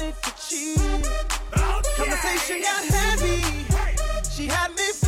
decided to cheat. Conversation got heavy. She had me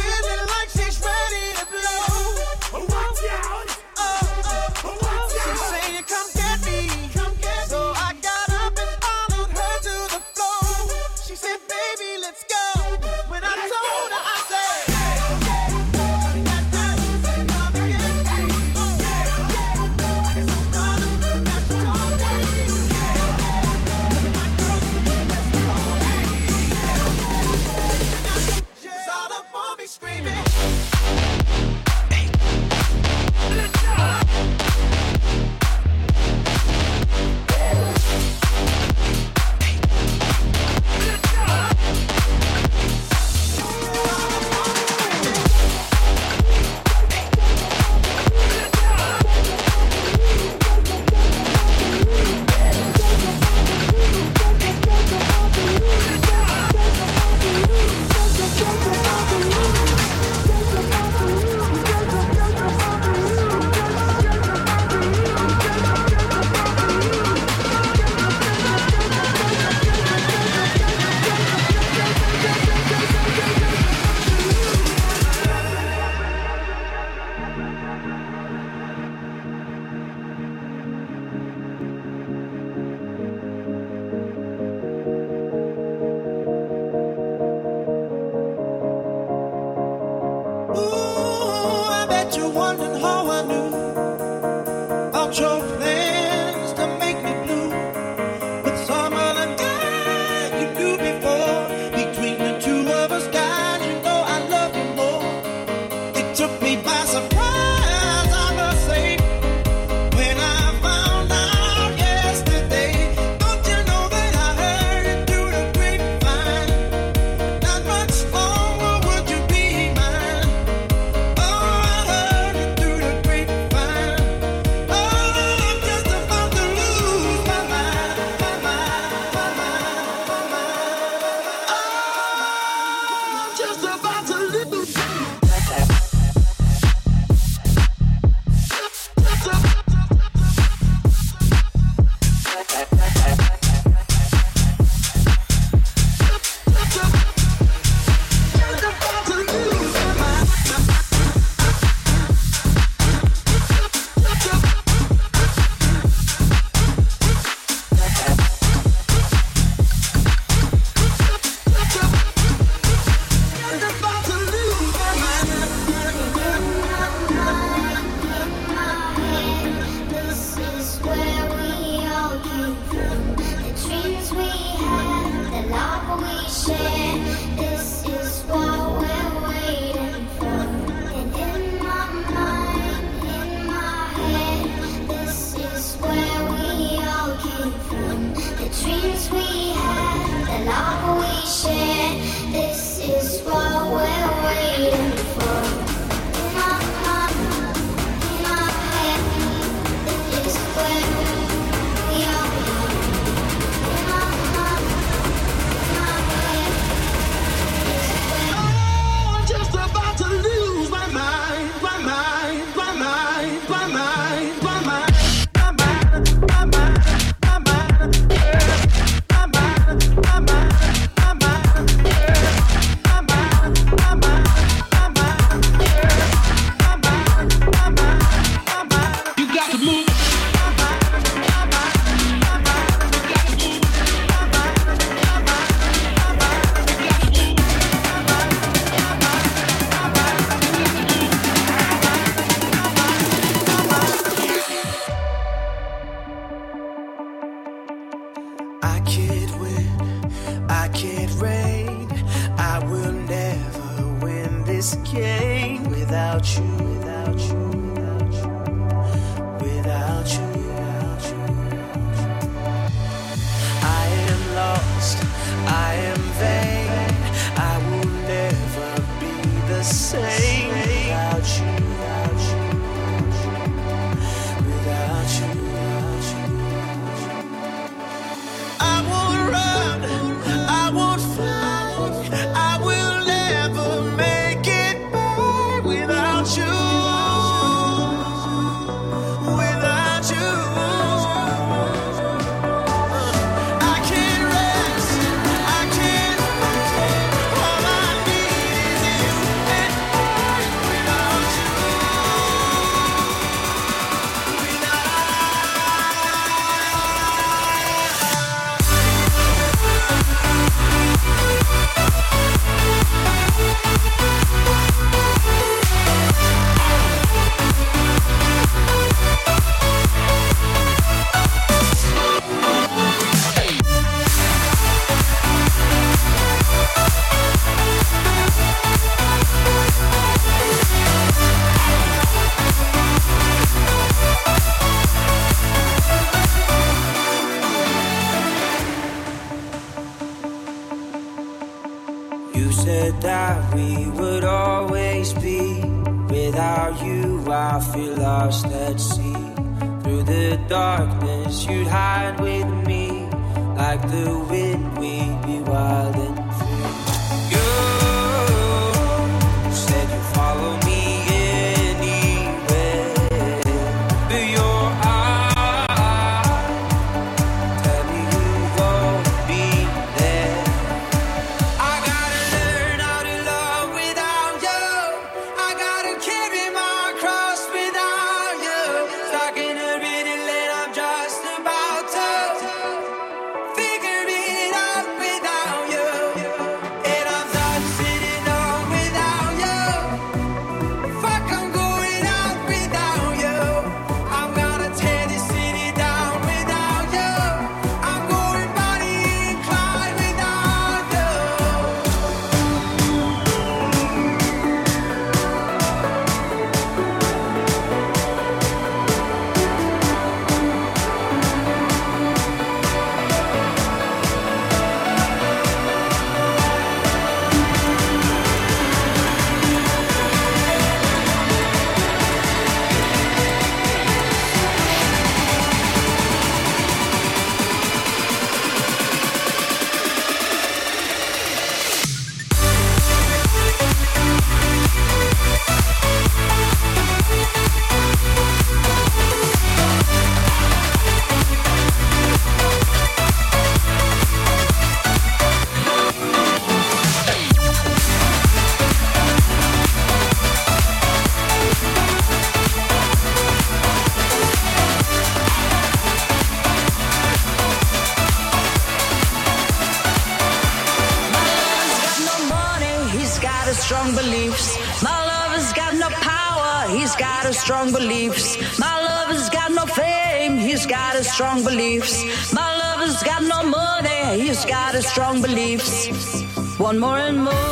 beliefs. One more and more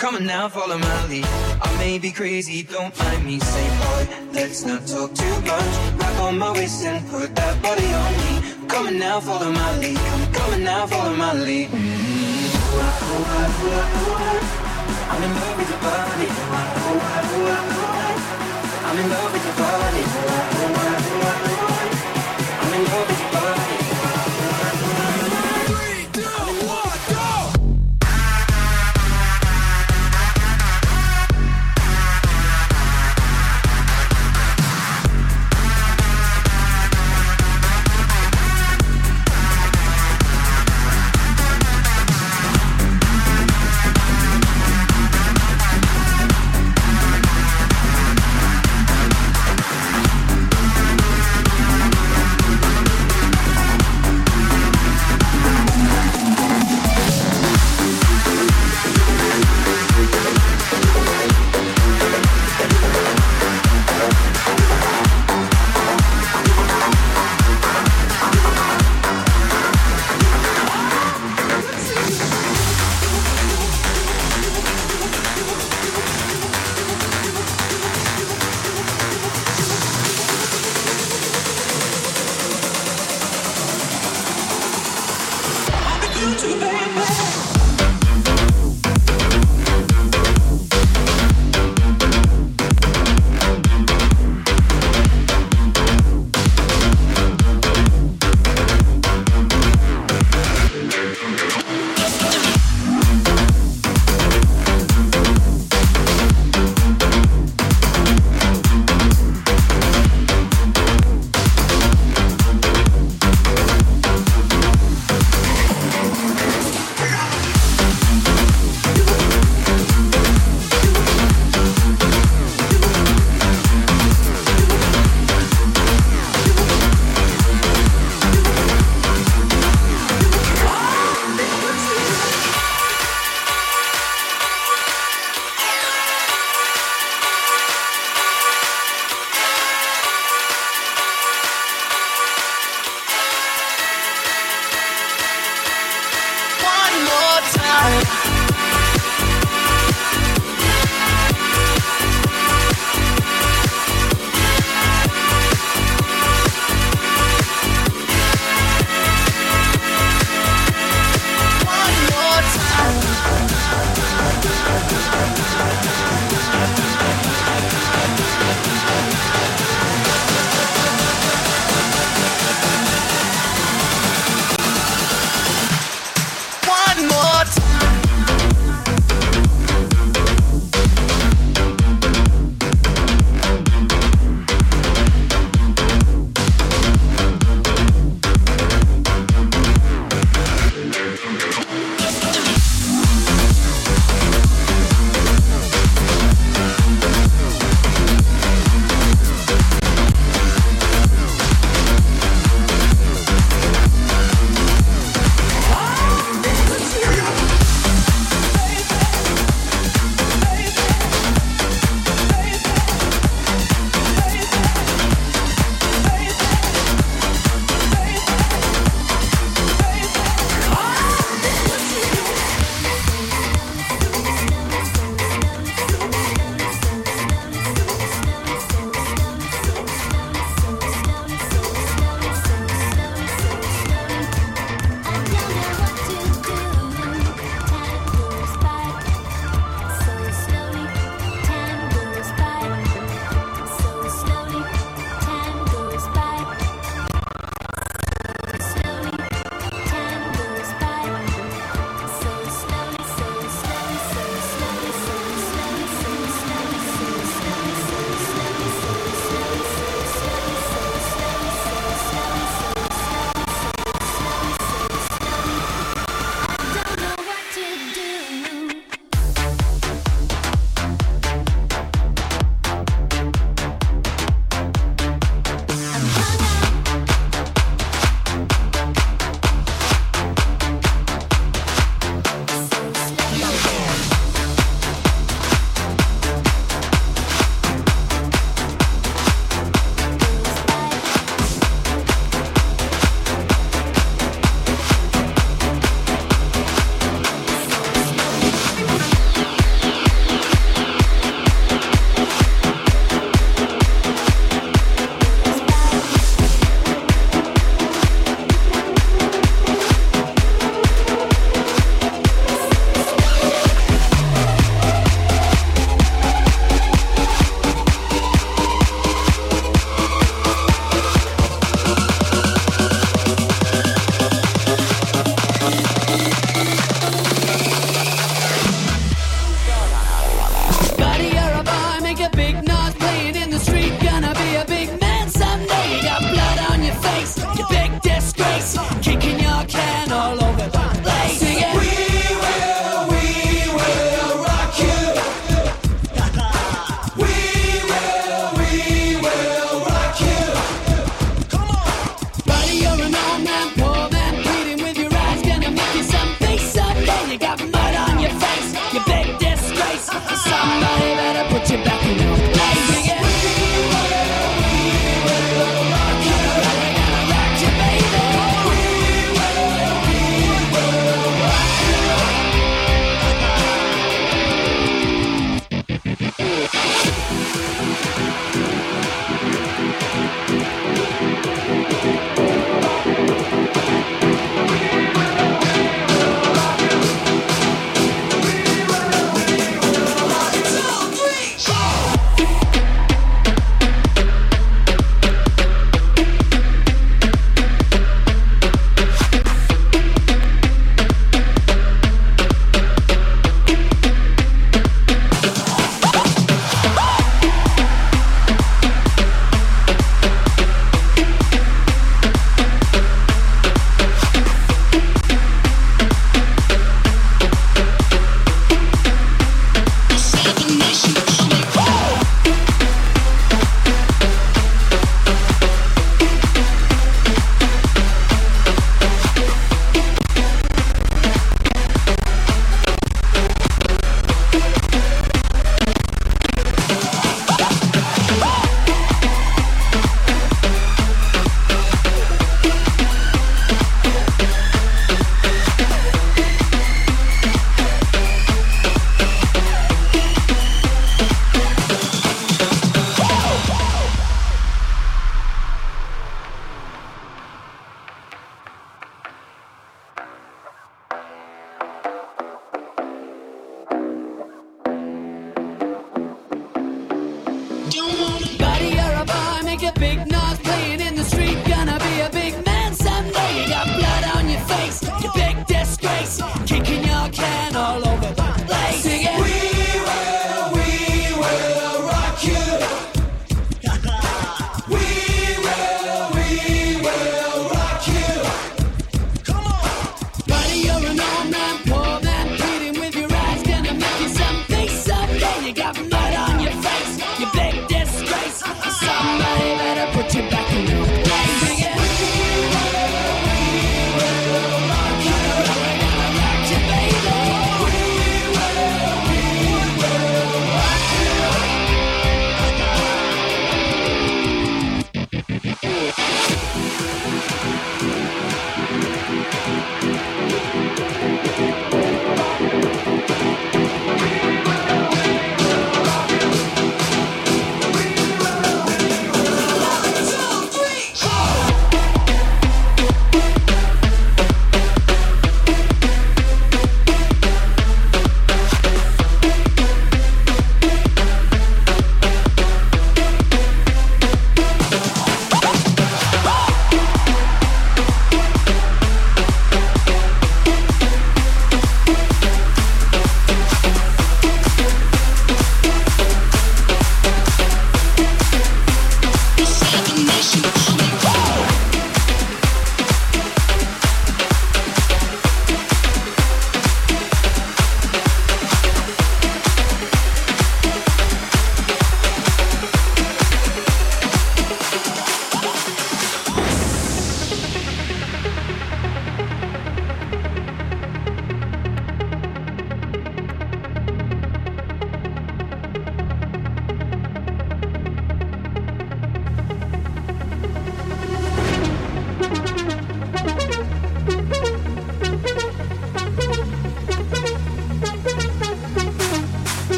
Come on now, follow my lead. I may be crazy, don't mind me. Say, boy, let's not talk too much. Grab on my waist and put that body on me. Come on now, follow my lead. Come on now, follow my lead. Mm. I'm in love with your body. I'm in love with your body.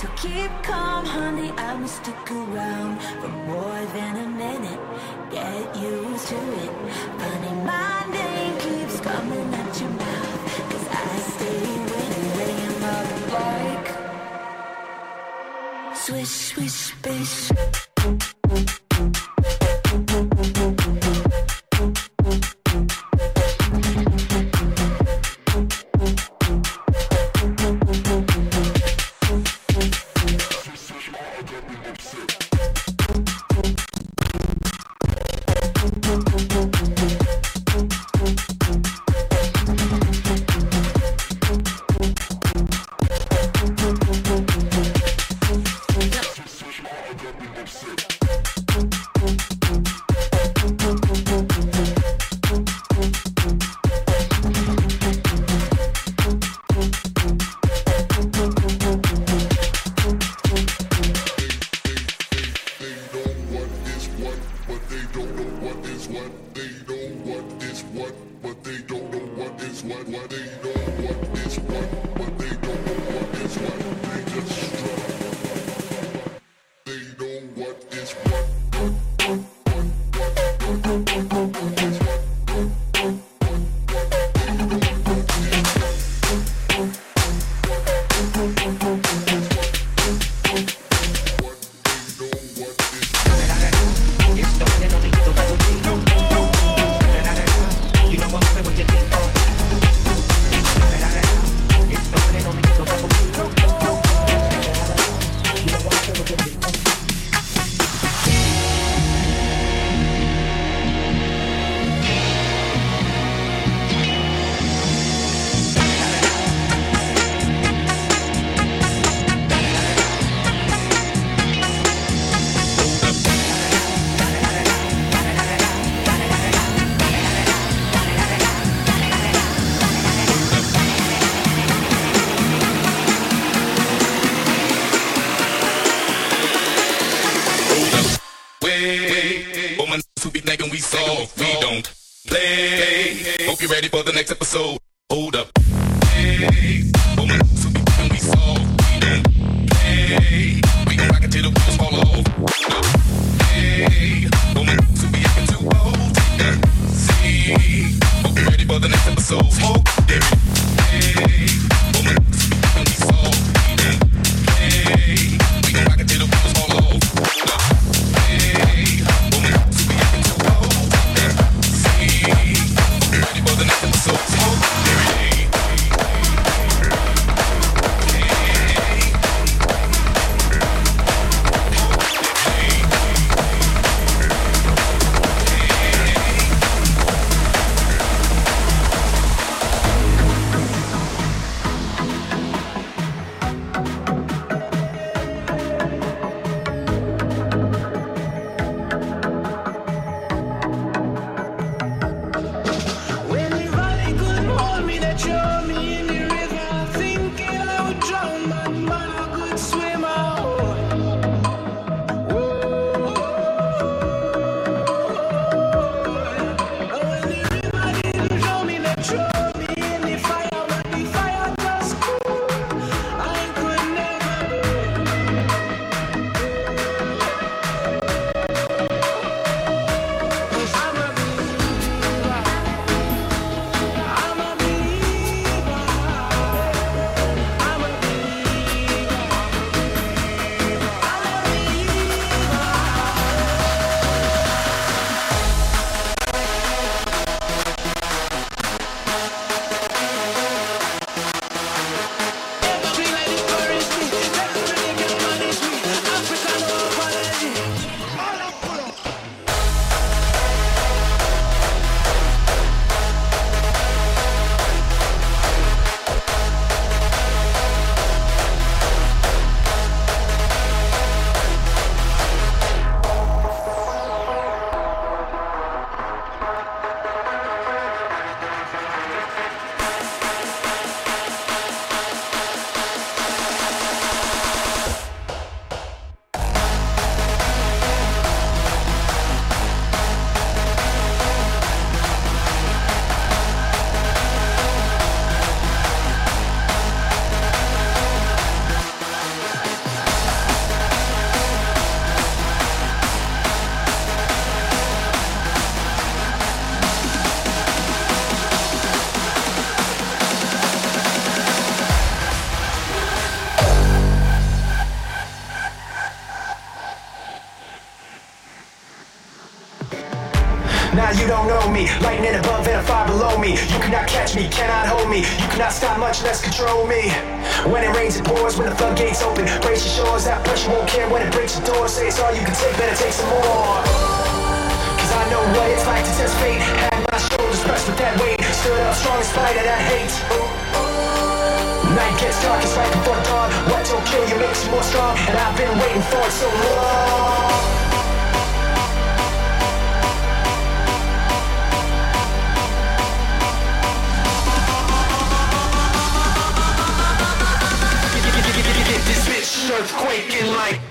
So keep calm, honey. I will stick around for more than a minute. Get used to it. Funny, my name keeps coming at your mouth. Cause I stay winning, laying my bike. Swish, swish, bish. For Now you don't know me, lightning above and a fire below me. You cannot catch me, cannot hold me. You cannot stop, much less control me. When it rains, it pours. When the floodgates open, brace your shores. That pressure won't care when it breaks your door. Say it's all you can take, better take some more. Cause I know what it's like to test fate. Had my shoulders pressed with that weight. Stood up strong in spite of that hate. Night gets dark, it's right before dawn. What don't kill you makes you more strong. And I've been waiting for it so long. Bitch earthquaking like.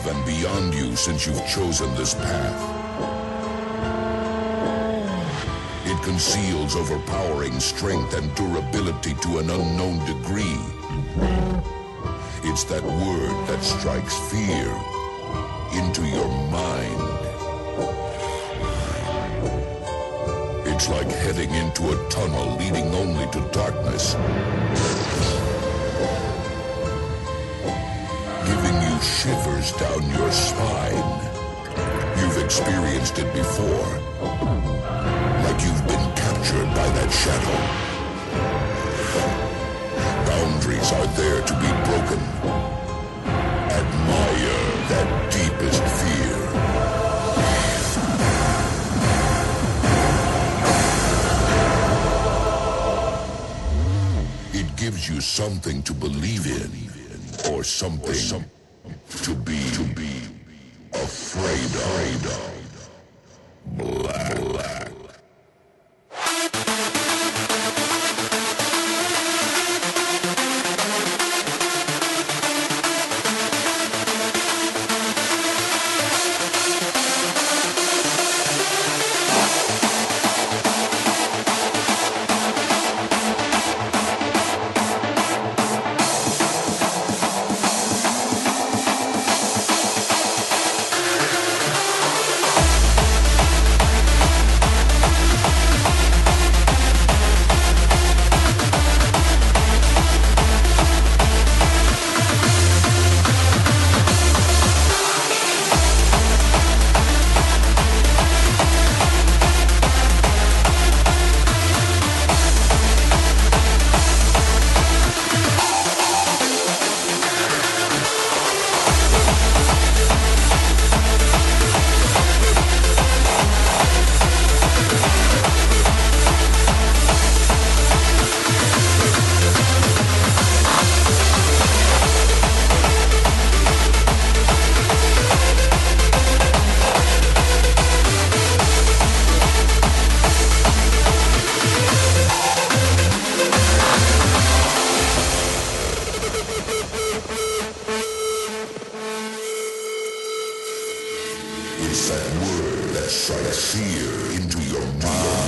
Above and beyond you since you've chosen this path. It conceals overpowering strength and durability to an unknown degree. It's that word that strikes fear into your mind. It's like heading into a tunnel leading only to darkness. Shivers down your spine. You've experienced it before. Like you've been captured by that shadow. Boundaries are there to be broken. Admire that deepest fear. It gives you something to believe in, or something to be to be afraid of. It's that word that strikes fear into your mind.